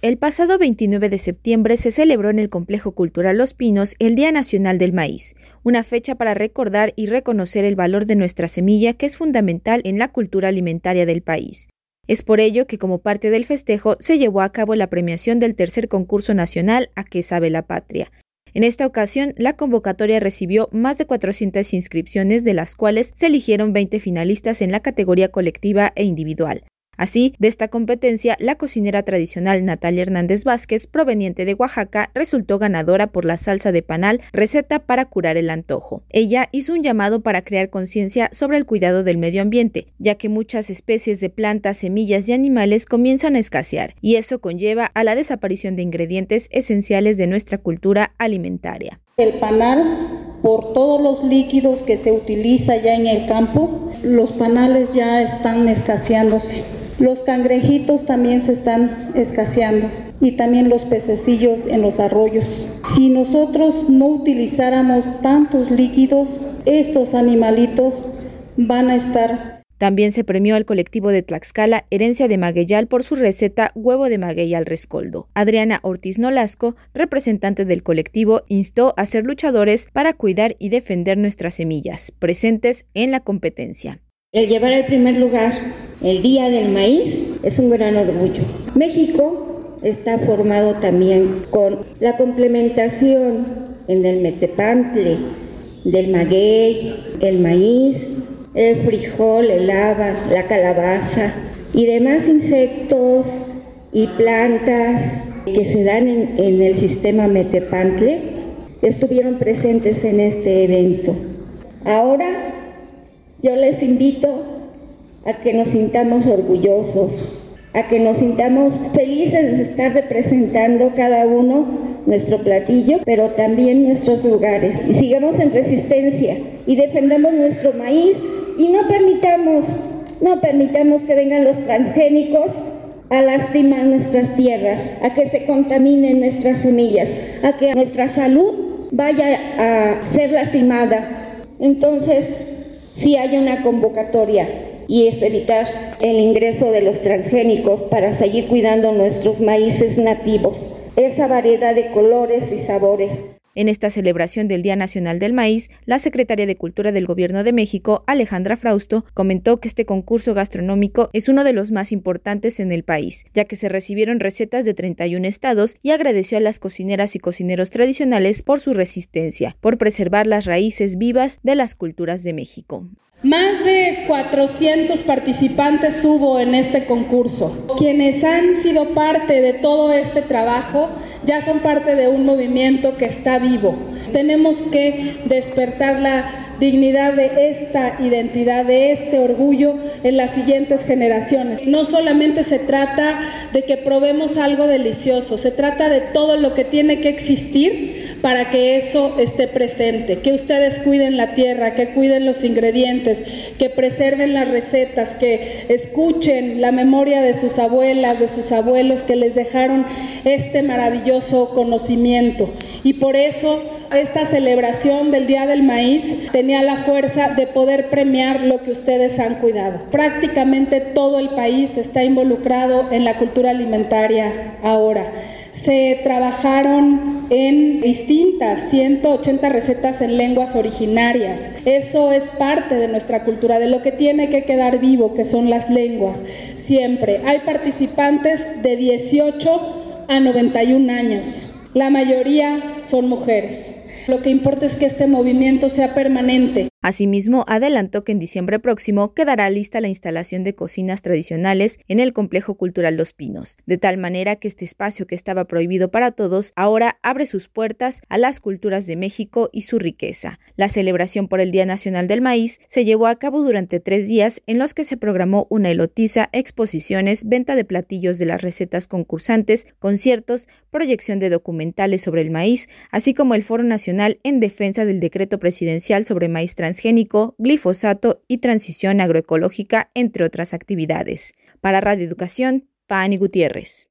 El pasado 29 de septiembre se celebró en el Complejo Cultural Los Pinos el Día Nacional del Maíz, una fecha para recordar y reconocer el valor de nuestra semilla que es fundamental en la cultura alimentaria del país. Es por ello que como parte del festejo se llevó a cabo la premiación del tercer concurso nacional A que sabe la patria. En esta ocasión, la convocatoria recibió más de 400 inscripciones, de las cuales se eligieron 20 finalistas en la categoría colectiva e individual. Así, de esta competencia, la cocinera tradicional Natalia Hernández Vázquez, proveniente de Oaxaca, resultó ganadora por la salsa de panal, receta para curar el antojo. Ella hizo un llamado para crear conciencia sobre el cuidado del medio ambiente, ya que muchas especies de plantas, semillas y animales comienzan a escasear, y eso conlleva a la desaparición de ingredientes esenciales de nuestra cultura alimentaria. El panal por todos los líquidos que se utiliza ya en el campo, los panales ya están escaseándose. Los cangrejitos también se están escaseando y también los pececillos en los arroyos. Si nosotros no utilizáramos tantos líquidos, estos animalitos van a estar también se premió al colectivo de Tlaxcala Herencia de Magueyal por su receta Huevo de Maguey al Rescoldo. Adriana Ortiz Nolasco, representante del colectivo, instó a ser luchadores para cuidar y defender nuestras semillas, presentes en la competencia. El llevar el primer lugar el Día del Maíz es un gran orgullo. México está formado también con la complementación en el metepantle, del maguey, el maíz, el frijol, el haba, la calabaza y demás insectos y plantas que se dan en, en el sistema metepantle estuvieron presentes en este evento. Ahora yo les invito a que nos sintamos orgullosos, a que nos sintamos felices de estar representando cada uno nuestro platillo, pero también nuestros lugares. Y sigamos en resistencia y defendamos nuestro maíz y no permitamos, no permitamos que vengan los transgénicos a lastimar nuestras tierras, a que se contaminen nuestras semillas, a que nuestra salud vaya a ser lastimada. Entonces, si hay una convocatoria y es evitar el ingreso de los transgénicos para seguir cuidando nuestros maíces nativos, esa variedad de colores y sabores. En esta celebración del Día Nacional del Maíz, la secretaria de Cultura del Gobierno de México, Alejandra Frausto, comentó que este concurso gastronómico es uno de los más importantes en el país, ya que se recibieron recetas de 31 estados y agradeció a las cocineras y cocineros tradicionales por su resistencia, por preservar las raíces vivas de las culturas de México. Más de 400 participantes hubo en este concurso. Quienes han sido parte de todo este trabajo ya son parte de un movimiento que está vivo. Tenemos que despertar la dignidad de esta identidad, de este orgullo en las siguientes generaciones. No solamente se trata de que probemos algo delicioso, se trata de todo lo que tiene que existir para que eso esté presente, que ustedes cuiden la tierra, que cuiden los ingredientes, que preserven las recetas, que escuchen la memoria de sus abuelas, de sus abuelos que les dejaron este maravilloso conocimiento. Y por eso esta celebración del Día del Maíz tenía la fuerza de poder premiar lo que ustedes han cuidado. Prácticamente todo el país está involucrado en la cultura alimentaria ahora. Se trabajaron en distintas 180 recetas en lenguas originarias. Eso es parte de nuestra cultura, de lo que tiene que quedar vivo, que son las lenguas. Siempre hay participantes de 18 a 91 años. La mayoría son mujeres. Lo que importa es que este movimiento sea permanente. Asimismo, adelantó que en diciembre próximo quedará lista la instalación de cocinas tradicionales en el Complejo Cultural Los Pinos, de tal manera que este espacio que estaba prohibido para todos ahora abre sus puertas a las culturas de México y su riqueza. La celebración por el Día Nacional del Maíz se llevó a cabo durante tres días en los que se programó una elotiza, exposiciones, venta de platillos de las recetas concursantes, conciertos, proyección de documentales sobre el maíz, así como el Foro Nacional en defensa del decreto presidencial sobre maíz transgénico transgénico, glifosato y transición agroecológica, entre otras actividades. Para Radio Educación, Pani Gutiérrez.